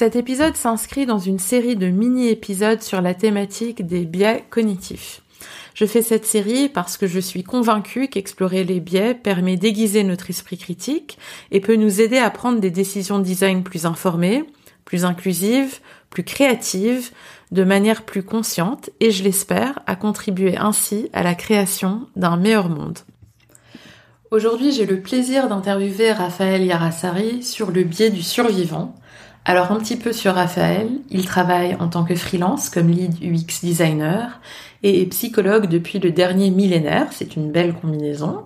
Cet épisode s'inscrit dans une série de mini-épisodes sur la thématique des biais cognitifs. Je fais cette série parce que je suis convaincue qu'explorer les biais permet d'aiguiser notre esprit critique et peut nous aider à prendre des décisions de design plus informées, plus inclusives, plus créatives, de manière plus consciente et, je l'espère, à contribuer ainsi à la création d'un meilleur monde. Aujourd'hui, j'ai le plaisir d'interviewer Raphaël Yarassari sur le biais du survivant, alors un petit peu sur Raphaël, il travaille en tant que freelance comme lead UX designer et psychologue depuis le dernier millénaire, c'est une belle combinaison.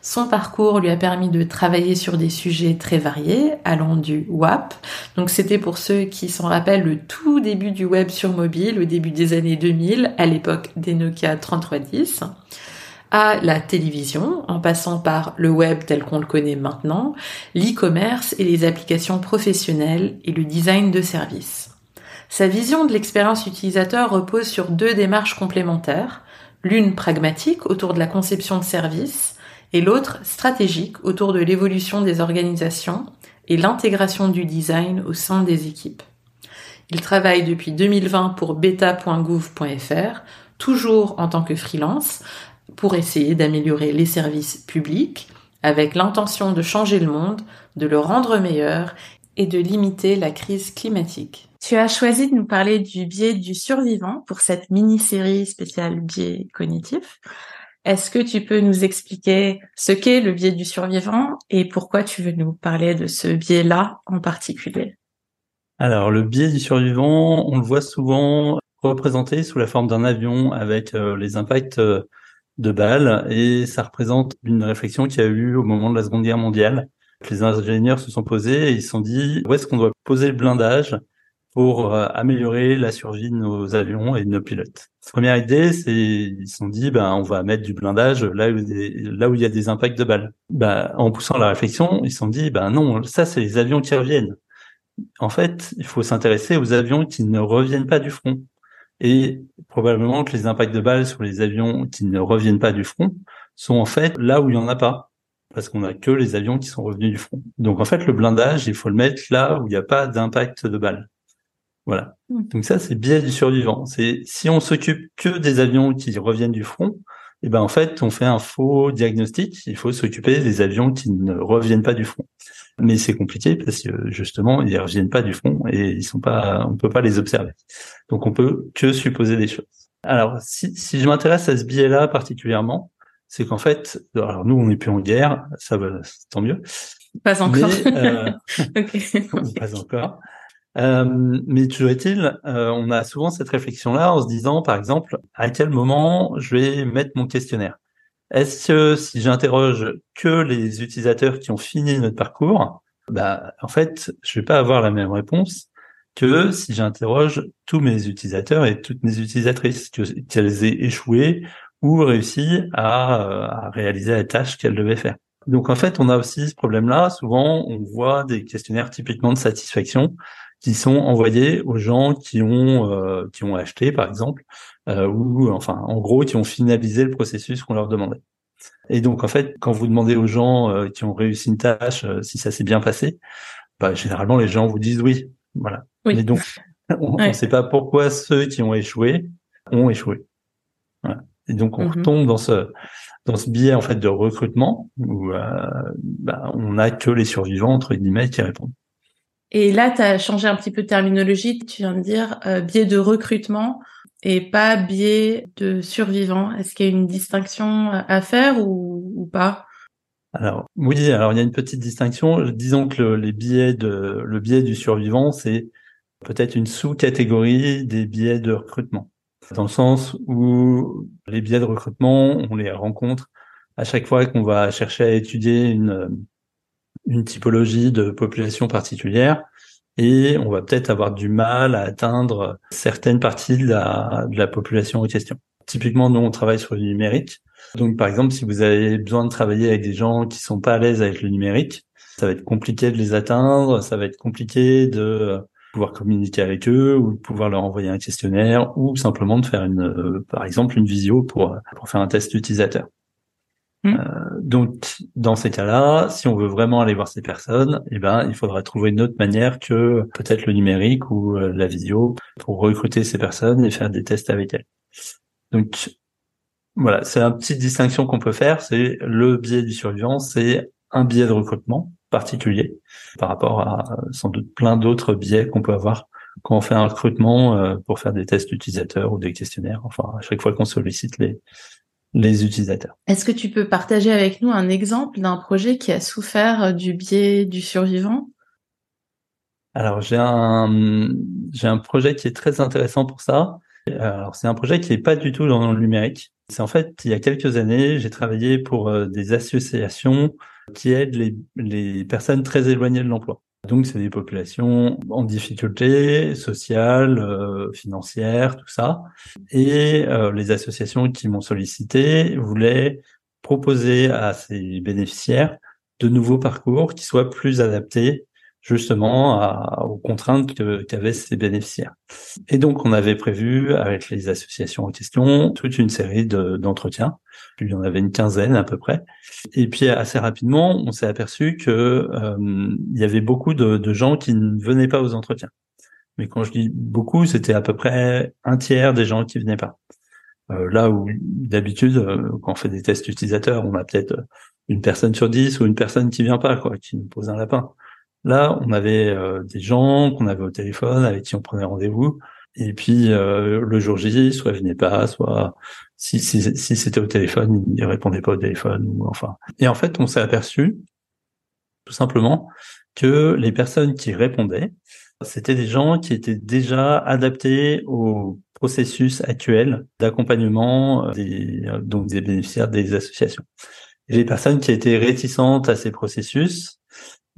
Son parcours lui a permis de travailler sur des sujets très variés, allant du WAP. Donc c'était pour ceux qui s'en rappellent le tout début du web sur mobile, au début des années 2000, à l'époque des Nokia 3310 à la télévision, en passant par le web tel qu'on le connaît maintenant, l'e-commerce et les applications professionnelles et le design de services. Sa vision de l'expérience utilisateur repose sur deux démarches complémentaires, l'une pragmatique autour de la conception de services et l'autre stratégique autour de l'évolution des organisations et l'intégration du design au sein des équipes. Il travaille depuis 2020 pour beta.gouv.fr, toujours en tant que freelance, pour essayer d'améliorer les services publics avec l'intention de changer le monde, de le rendre meilleur et de limiter la crise climatique. Tu as choisi de nous parler du biais du survivant pour cette mini-série spéciale biais cognitif. Est-ce que tu peux nous expliquer ce qu'est le biais du survivant et pourquoi tu veux nous parler de ce biais-là en particulier? Alors, le biais du survivant, on le voit souvent représenté sous la forme d'un avion avec euh, les impacts euh, de balles et ça représente une réflexion qu'il y a eu au moment de la Seconde Guerre mondiale. Les ingénieurs se sont posés et ils se sont dit où est-ce qu'on doit poser le blindage pour euh, améliorer la survie de nos avions et de nos pilotes? Première idée, c'est ils se sont dit ben on va mettre du blindage là où là où il y a des impacts de balles. Ben, en poussant la réflexion, ils se sont dit ben non, ça c'est les avions qui reviennent. En fait, il faut s'intéresser aux avions qui ne reviennent pas du front. Et probablement que les impacts de balles sur les avions qui ne reviennent pas du front sont en fait là où il y en a pas. Parce qu'on a que les avions qui sont revenus du front. Donc en fait, le blindage, il faut le mettre là où il n'y a pas d'impact de balles. Voilà. Hmm. Donc ça, c'est biais du survivant. C'est si on s'occupe que des avions qui reviennent du front, eh ben en fait, on fait un faux diagnostic. Il faut s'occuper des avions qui ne reviennent pas du front. Mais c'est compliqué parce que justement, ils reviennent pas du front et ils sont pas, on peut pas les observer. Donc on peut que supposer des choses. Alors si, si je m'intéresse à ce biais-là particulièrement, c'est qu'en fait, alors nous on n'est plus en guerre, ça va, tant mieux. Pas encore. Mais, euh, Pas encore. Euh, mais toujours est-il, euh, on a souvent cette réflexion-là en se disant, par exemple, à quel moment je vais mettre mon questionnaire? Est-ce que si j'interroge que les utilisateurs qui ont fini notre parcours, bah en fait, je vais pas avoir la même réponse que si j'interroge tous mes utilisateurs et toutes mes utilisatrices, qu'elles aient échoué ou réussi à réaliser la tâche qu'elles devaient faire. Donc en fait, on a aussi ce problème-là. Souvent, on voit des questionnaires typiquement de satisfaction qui sont envoyés aux gens qui ont euh, qui ont acheté par exemple euh, ou enfin en gros qui ont finalisé le processus qu'on leur demandait. Et donc en fait quand vous demandez aux gens euh, qui ont réussi une tâche si ça s'est bien passé, bah, généralement les gens vous disent oui, voilà. Oui. Mais donc on ne sait pas pourquoi ceux qui ont échoué ont échoué. Voilà. Et donc on mm-hmm. retombe dans ce dans ce biais en fait de recrutement où bah, on n'a que les survivants entre guillemets qui répondent. Et là, tu as changé un petit peu de terminologie. Tu viens de dire euh, biais de recrutement et pas biais de survivant. Est-ce qu'il y a une distinction à faire ou, ou pas? Alors oui, alors il y a une petite distinction. Disons que le, les biais de le biais du survivant, c'est peut-être une sous-catégorie des biais de recrutement, dans le sens où les biais de recrutement, on les rencontre à chaque fois qu'on va chercher à étudier une une typologie de population particulière et on va peut-être avoir du mal à atteindre certaines parties de la, population en question. Typiquement, nous, on travaille sur le numérique. Donc, par exemple, si vous avez besoin de travailler avec des gens qui sont pas à l'aise avec le numérique, ça va être compliqué de les atteindre, ça va être compliqué de pouvoir communiquer avec eux ou de pouvoir leur envoyer un questionnaire ou simplement de faire une, euh, par exemple, une visio pour, pour faire un test utilisateur. Mm. Euh, donc, dans ces cas-là, si on veut vraiment aller voir ces personnes, eh ben, il faudra trouver une autre manière que peut-être le numérique ou euh, la visio pour recruter ces personnes et faire des tests avec elles. Donc, voilà, c'est une petite distinction qu'on peut faire. C'est le biais du survivant, c'est un biais de recrutement particulier par rapport à sans doute plein d'autres biais qu'on peut avoir quand on fait un recrutement euh, pour faire des tests utilisateurs ou des questionnaires. Enfin, à chaque fois qu'on sollicite les les utilisateurs. Est-ce que tu peux partager avec nous un exemple d'un projet qui a souffert euh, du biais du survivant? Alors j'ai un j'ai un projet qui est très intéressant pour ça. Alors c'est un projet qui n'est pas du tout dans le numérique. C'est en fait il y a quelques années j'ai travaillé pour euh, des associations qui aident les, les personnes très éloignées de l'emploi. Donc, c'est des populations en difficulté sociale, euh, financière, tout ça. Et euh, les associations qui m'ont sollicité voulaient proposer à ces bénéficiaires de nouveaux parcours qui soient plus adaptés justement à, aux contraintes qu'avaient ces bénéficiaires. Et donc, on avait prévu avec les associations en question toute une série d'entretiens. il y en avait une quinzaine à peu près. Et puis assez rapidement, on s'est aperçu que euh, il y avait beaucoup de, de, gens qui ne venaient pas aux entretiens. Mais quand je dis beaucoup, c'était à peu près un tiers des gens qui venaient pas. Euh, là où d'habitude, euh, quand on fait des tests utilisateurs, on a peut-être une personne sur dix ou une personne qui vient pas, quoi, qui nous pose un lapin. Là, on avait euh, des gens qu'on avait au téléphone, avec qui on prenait rendez-vous. Et puis euh, le jour J, soit il venait pas, soit si, si, si c'était au téléphone, il répondait pas au téléphone. Ou enfin. Et en fait, on s'est aperçu tout simplement que les personnes qui répondaient, c'était des gens qui étaient déjà adaptés au processus actuel d'accompagnement des donc des bénéficiaires des associations. Et les personnes qui étaient réticentes à ces processus,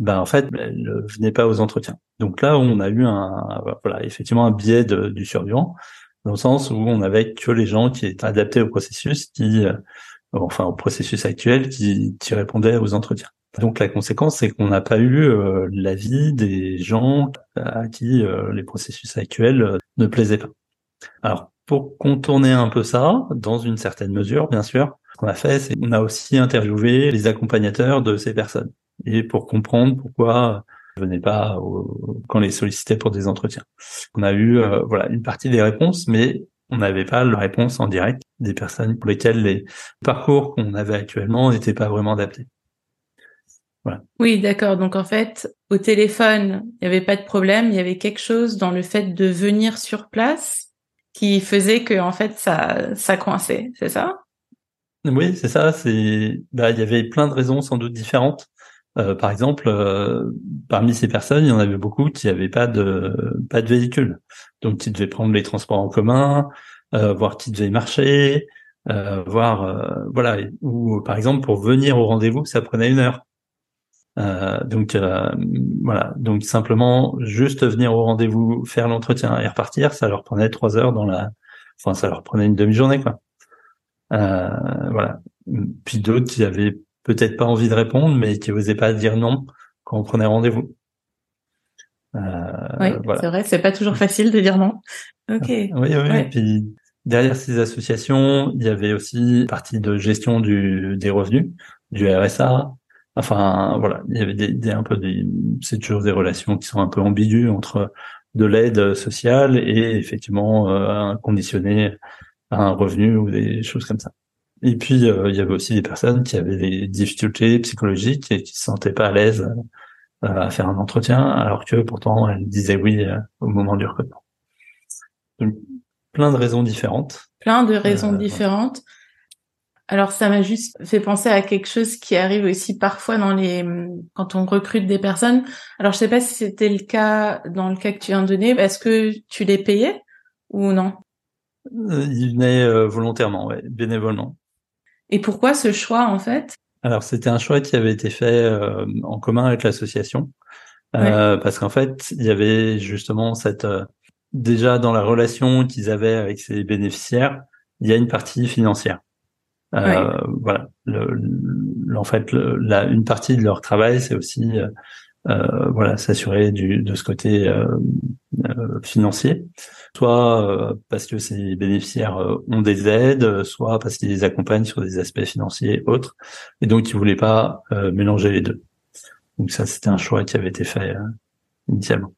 ben en fait, elle ne venait pas aux entretiens. Donc là, on a eu un, voilà, effectivement un biais du survivant, dans le sens où on avait que les gens qui étaient adaptés au processus, qui, euh, enfin au processus actuel, qui, qui répondaient aux entretiens. Donc la conséquence, c'est qu'on n'a pas eu euh, l'avis des gens à qui euh, les processus actuels ne plaisaient pas. Alors pour contourner un peu ça, dans une certaine mesure, bien sûr, ce qu'on a fait, c'est qu'on a aussi interviewé les accompagnateurs de ces personnes et pour comprendre pourquoi je venais pas quand les sollicitait pour des entretiens. On a eu euh, voilà une partie des réponses, mais on n'avait pas la réponse en direct des personnes pour lesquelles les parcours qu'on avait actuellement n'étaient pas vraiment adaptés. Voilà. Oui, d'accord. Donc en fait, au téléphone, il n'y avait pas de problème. Il y avait quelque chose dans le fait de venir sur place qui faisait que en fait ça ça coinçait. C'est ça? Oui, c'est ça. C'est bah il y avait plein de raisons sans doute différentes. Euh, par exemple, euh, parmi ces personnes, il y en avait beaucoup qui n'avaient pas de pas de véhicule, donc qui devaient prendre les transports en commun, euh, voire qui devaient marcher, euh, voire voilà, ou par exemple pour venir au rendez-vous, ça prenait une heure. donc voilà, donc simplement juste venir au rendez-vous, faire l'entretien et repartir, ça leur prenait trois heures dans la, enfin ça leur prenait une demi-journée quoi. voilà. Puis d'autres qui avaient peut-être pas envie de répondre, mais qui n'osaient pas dire non quand on prenait rendez-vous. Euh, oui, c'est vrai, c'est pas toujours facile de dire non. Ok. Oui, oui. Et puis derrière ces associations, il y avait aussi partie de gestion du, des revenus, du RSA. Enfin, voilà, il y avait des, un peu des, c'est toujours des relations qui sont un peu ambiguës entre de l'aide sociale et effectivement euh, conditionné à un revenu ou des choses comme ça. Et puis, euh, il y avait aussi des personnes qui avaient des difficultés psychologiques et qui se sentaient pas à l'aise euh, à faire un entretien, alors que pourtant elles disaient oui euh, au moment du recrutement. Donc, plein de raisons différentes. Plein de raisons différentes. Alors ça m'a juste fait penser à quelque chose qui arrive aussi parfois dans les quand on recrute des personnes. Alors je sais pas si c'était le cas dans le cas que tu viens de donner. Est-ce que tu les payais ou non? Ils venaient volontairement, ouais, bénévolement. Et pourquoi ce choix en fait? Alors c'était un choix qui avait été fait euh, en commun avec l'association, euh, parce qu'en fait il y avait justement cette euh, déjà dans la relation qu'ils avaient avec ces bénéficiaires, il y a une partie financière. Voilà, le, en fait, la, une partie de leur travail, c'est aussi euh, voilà, s'assurer du de ce côté euh, euh, financier, soit parce que ces bénéficiaires ont des aides, soit parce qu'ils les accompagnent sur des aspects financiers autres, et donc ils voulaient pas mélanger les deux. Donc ça, c'était un choix qui avait été fait initialement.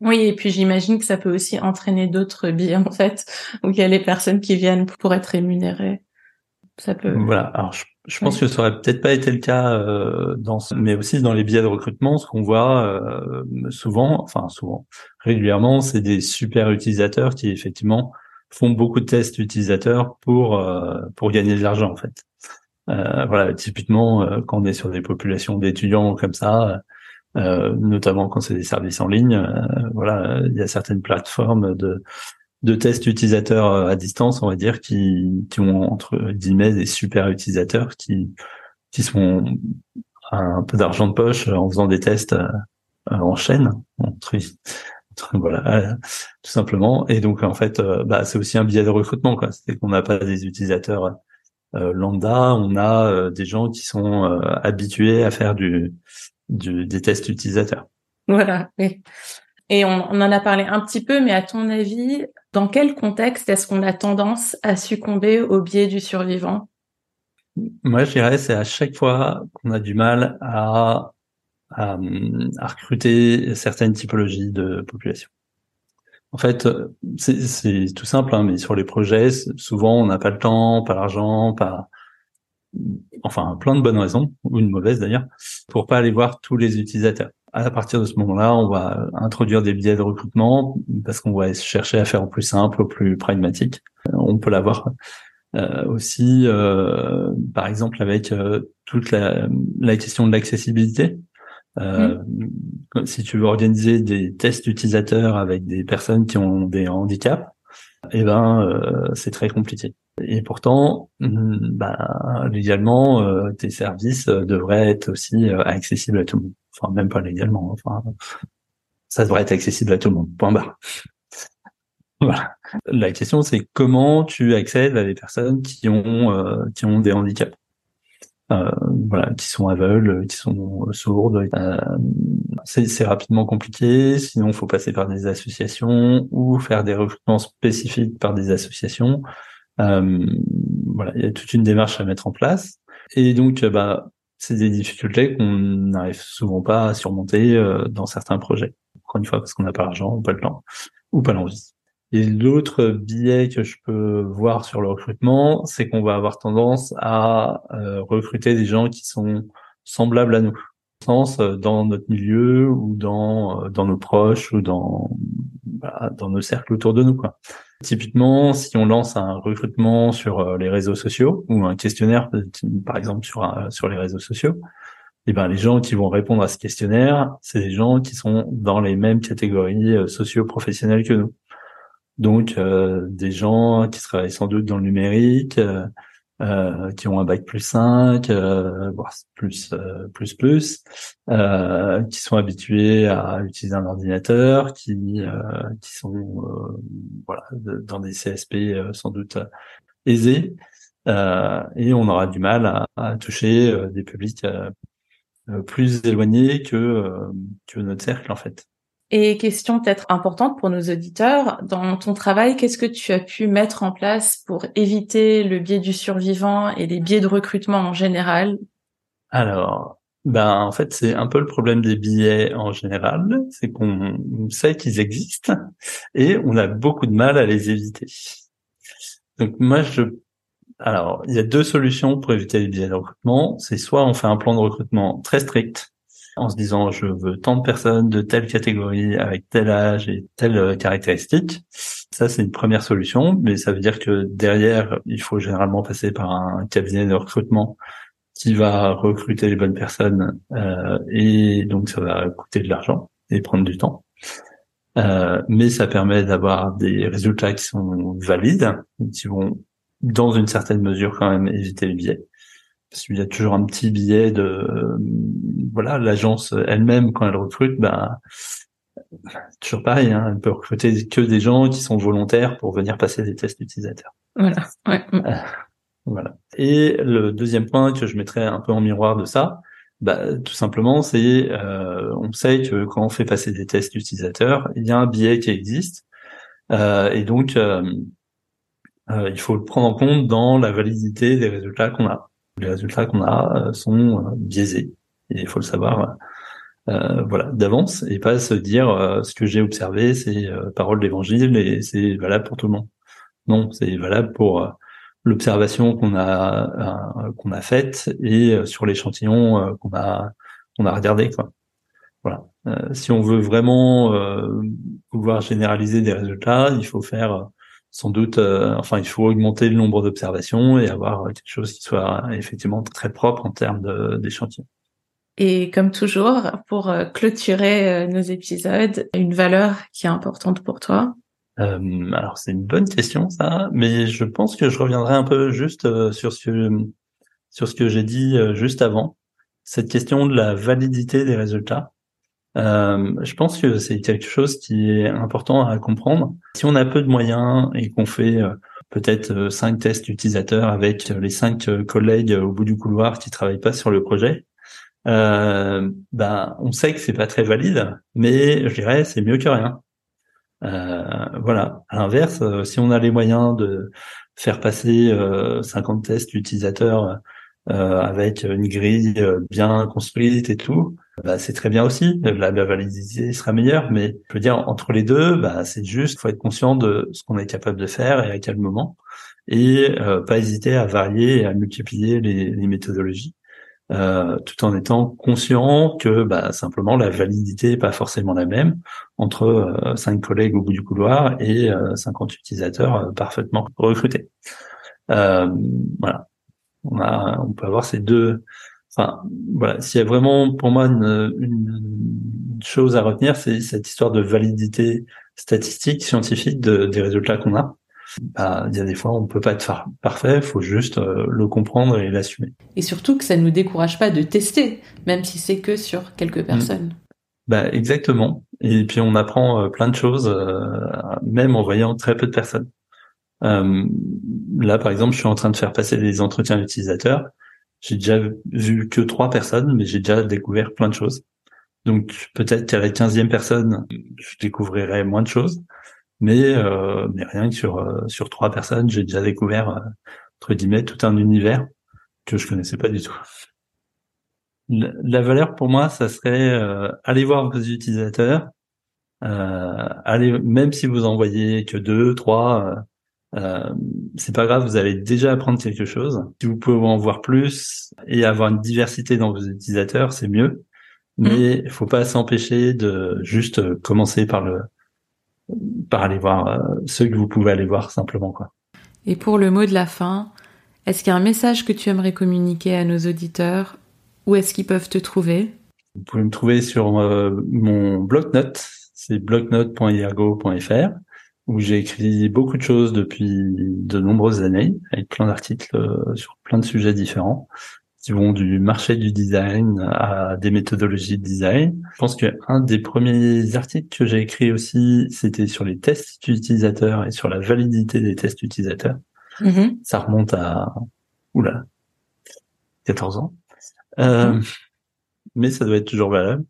Oui, et puis j'imagine que ça peut aussi entraîner d'autres biais en fait, où il y a les personnes qui viennent pour être rémunérées. Ça peut. Voilà. Alors je je pense que ça aurait peut-être pas été le cas euh, dans, mais aussi dans les biais de recrutement, ce qu'on voit euh, souvent, enfin souvent, régulièrement, c'est des super utilisateurs qui effectivement font beaucoup de tests utilisateurs pour euh, pour gagner de l'argent en fait. voilà, typiquement quand on est sur des populations d'étudiants comme ça, notamment quand c'est des services en ligne, voilà, il y a certaines plateformes de de tests utilisateurs euh, à distance, on va dire, qui, qui ont entre guillemets des super utilisateurs qui, qui sont un peu d'argent de poche en faisant des tests euh, en chaîne, voilà, tout simplement. Et donc en fait, euh, bah, c'est aussi un biais de recrutement, quoi. C'est qu'on n'a pas des utilisateurs lambda, on a des gens qui sont habitués à faire du, du, des tests utilisateurs. Voilà. Et on, en a parlé un petit peu, mais à ton avis, dans quel contexte est-ce qu'on a tendance à succomber au biais du survivant? Moi, je dirais c'est à chaque fois qu'on a du mal à, à, recruter certaines typologies de population. En fait, c'est tout simple, hein, mais sur les projets, souvent on n'a pas le temps, pas l'argent, pas enfin plein de bonnes raisons ou une mauvaise d'ailleurs pour pas aller voir tous les utilisateurs à partir de ce moment-là, on va introduire des biais de recrutement parce qu'on va chercher à faire au plus simple, au plus pragmatique. On peut l'avoir euh, aussi, euh, par exemple, avec euh, toute la, question de l'accessibilité. Euh. Si tu veux organiser des tests utilisateurs avec des personnes qui ont des handicaps, eh ben euh, c'est très compliqué. Et pourtant, mm, bah, légalement, euh, tes services euh, devraient être aussi accessibles à tout le monde. Enfin, même pas légalement. Enfin, ça devrait être accessible à tout le monde. Point barre. voilà. La question, c'est comment tu accèdes à des personnes qui ont qui ont des handicaps. Euh, voilà, qui sont aveugles, qui sont sourdes. Euh, c'est rapidement compliqué. Sinon, faut passer par des associations ou faire des recrutements spécifiques par des associations. Euh, voilà, il y a toute une démarche à mettre en place. Et donc, bah, c'est des difficultés qu'on n'arrive souvent pas à surmonter dans certains projets. Encore une fois, parce qu'on n'a pas l'argent, ou pas le temps, ou pas l'envie. Et l'autre biais que je peux voir sur le recrutement, c'est qu'on va avoir tendance à euh, recruter des gens qui sont semblables à nous, euh, dans notre milieu ou dans euh, dans nos proches ou dans bah, dans nos cercles autour de nous quoi. Typiquement, si on lance un recrutement sur les réseaux sociaux ou un questionnaire par exemple sur sur les réseaux sociaux, eh ben les gens qui vont répondre à ce questionnaire, c'est des gens qui sont dans les mêmes catégories socio-professionnelles que nous. Donc euh, des gens qui travaillent sans doute dans le numérique, euh, euh, qui ont un bac plus 5, voire plus plus plus, qui sont habitués à utiliser un ordinateur, qui qui sont voilà dans des CSP sans doute aisés, et on aura du mal à, à toucher des publics plus éloignés que que notre cercle en fait. Et question peut-être importante pour nos auditeurs, dans ton travail, qu'est-ce que tu as pu mettre en place pour éviter le biais du survivant et les biais de recrutement en général? Alors, ben en fait, c'est un peu le problème des biais en général, c'est qu'on sait qu'ils existent et on a beaucoup de mal à les éviter. Donc moi, je alors, il y a deux solutions pour éviter les biais de recrutement. C'est soit on fait un plan de recrutement très strict, en se disant je veux tant de personnes de telle catégorie avec tel âge et telle euh, caractéristique. Ça, c'est une première solution, mais ça veut dire que derrière, il faut généralement passer par un cabinet de recrutement qui va recruter les bonnes personnes euh, et donc ça va coûter de l'argent et prendre du temps. Euh, mais ça permet d'avoir des résultats qui sont valides, qui vont dans une certaine mesure quand même éviter les biais. Parce qu'il y a toujours un petit billet de voilà l'agence elle-même quand elle recrute bah toujours pareil hein, elle peut recruter que des gens qui sont volontaires pour venir passer des tests utilisateurs voilà ouais. voilà et le deuxième point que je mettrais un peu en miroir de ça bah, tout simplement, c'est euh, on sait que quand on fait passer des tests utilisateurs, il y a un biais qui existe, euh, et donc euh, euh il faut le prendre en compte dans la validité des résultats qu'on a. Les résultats qu'on a euh, sont euh, biaisés, et il faut le savoir. voilà d'avance et pas se dire ce que j'ai observé c'est parole d'évangile et c'est valable pour tout le monde non c'est valable pour l'observation qu'on a euh, qu'on a faite et euh, sur l'échantillon euh, qu'on a qu'on a regardé quoi. Voilà. si on veut vraiment pouvoir généraliser des résultats, il faut faire sans doute, enfin, il faut augmenter le nombre d'observations et avoir quelque chose qui soit effectivement très propre en termes d'échantillons. Et comme toujours, pour clôturer nos épisodes, une valeur qui est importante pour toi? Euh, alors c'est une bonne question ça, mais je pense que je reviendrai un peu juste euh, sur ce que sur ce que j'ai dit euh, juste avant, cette question de la validité des résultats. Je pense que c'est quelque chose qui est important à comprendre. Si on a peu de moyens et qu'on fait peut-être cinq tests utilisateurs avec les cinq collègues au bout du couloir qui travaillent pas sur le projet, euh, ben on sait que c'est pas très valide, mais je dirais c'est mieux que rien. Euh, voilà. À l'inverse, euh, si on a les moyens de faire passer 50 euh, tests utilisateurs avec une grille bien construite et tout, bah, c'est très bien aussi. La, validité sera meilleure, mais je veux dire entre les deux, bah, c'est juste, faut être conscient de ce qu'on est capable de faire et à quel moment, et pas hésiter à varier et à multiplier les, les méthodologies. Euh, tout en étant conscient que bah, simplement la validité n'est pas forcément la même entre euh, cinq collègues au bout du couloir et 50 euh, utilisateurs parfaitement recrutés. voilà, on a, on peut avoir ces deux. Enfin, voilà, s'il y a vraiment pour moi une, une chose à retenir, c'est cette histoire de validité statistique, scientifique de, des résultats qu'on a. Bah, il y a des fois on peut pas être parfait, faut juste euh, le comprendre et l'assumer. Et surtout que ça nous décourage pas de tester, même si c'est que sur quelques personnes. Bah exactement. Et puis on apprend euh, plein de choses, euh, même en voyant très peu de personnes. là par exemple, je suis en train de faire passer des entretiens utilisateurs. J'ai déjà vu que trois personnes, mais j'ai déjà découvert plein de choses. Donc peut-être qu'à la quinzième personne, je découvrirai moins de choses. Mais, euh, mais rien que sur, euh, sur trois personnes, j'ai déjà découvert, euh, entre guillemets, tout un univers que je connaissais pas du tout. La, valeur pour moi, ça serait euh, aller voir vos utilisateurs, euh, allez, même si vous envoyez que deux, trois, euh, c'est pas grave, vous allez déjà apprendre quelque chose. Si vous pouvez en voir plus et avoir une diversité dans vos utilisateurs, c'est mieux. Mais il faut pas s'empêcher de juste commencer par le par aller voir euh, ceux que vous pouvez aller voir simplement quoi. Et pour le mot de la fin, est-ce qu'il y a un message que tu aimerais communiquer à nos auditeurs? Où est-ce qu'ils peuvent te trouver? Vous pouvez me trouver sur euh, mon blog-notes, c'est blognote.iergo.fr où j'ai écrit beaucoup de choses depuis de nombreuses années, avec plein d'articles euh, sur plein de sujets différents qui vont du marché du design à des méthodologies de design. Je pense qu'un des premiers articles que j'ai écrit aussi, c'était sur les tests utilisateurs et sur la validité des tests utilisateurs. Mm-hmm. Ça remonte à oula 14 ans. Euh, mm-hmm. Mais ça doit être toujours valable.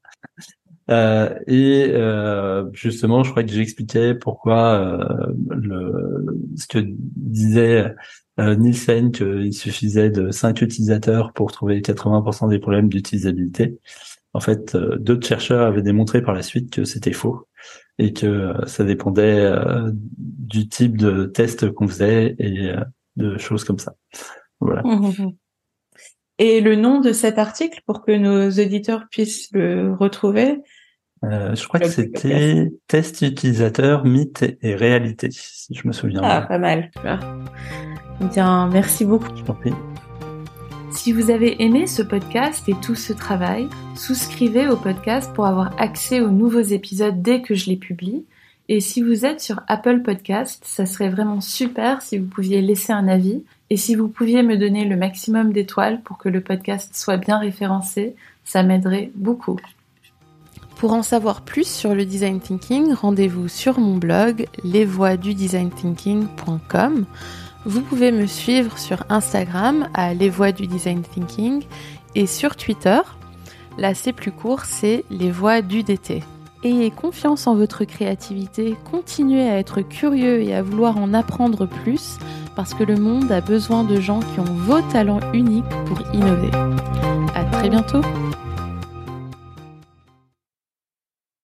Euh, et euh, justement, je crois que j'expliquais pourquoi euh, le, ce que disait euh, Nielsen qu'il suffisait de 5 utilisateurs pour trouver 80% des problèmes d'utilisabilité. En fait, euh, d'autres chercheurs avaient démontré par la suite que c'était faux et que ça dépendait du type de test qu'on faisait et de choses comme ça. Voilà. Mmh, mmh, mmh. Et le nom de cet article pour que nos auditeurs puissent le retrouver euh, je crois que c'était test? utilisateur, mythe et réalité, si je me souviens ah, pas mal. Bien, merci beaucoup. Je t'en prie. Si vous avez aimé ce podcast et tout ce travail, souscrivez au podcast pour avoir accès aux nouveaux épisodes dès que je les publie Et si vous êtes sur Apple Podcast, ça serait vraiment super si vous pouviez laisser un avis et si vous pouviez me donner le maximum d'étoiles pour que le podcast soit bien référencé, ça m'aiderait beaucoup. Pour en savoir plus sur le design thinking, rendez-vous sur mon blog lesvoixdudesignThinking.com. Vous pouvez me suivre sur Instagram à Les Voix du Design Thinking et sur Twitter. Là, c'est plus court, c'est Les Voix du DT. Ayez confiance en votre créativité, continuez à être curieux et à vouloir en apprendre plus parce que le monde a besoin de gens qui ont vos talents uniques pour innover. À très bientôt!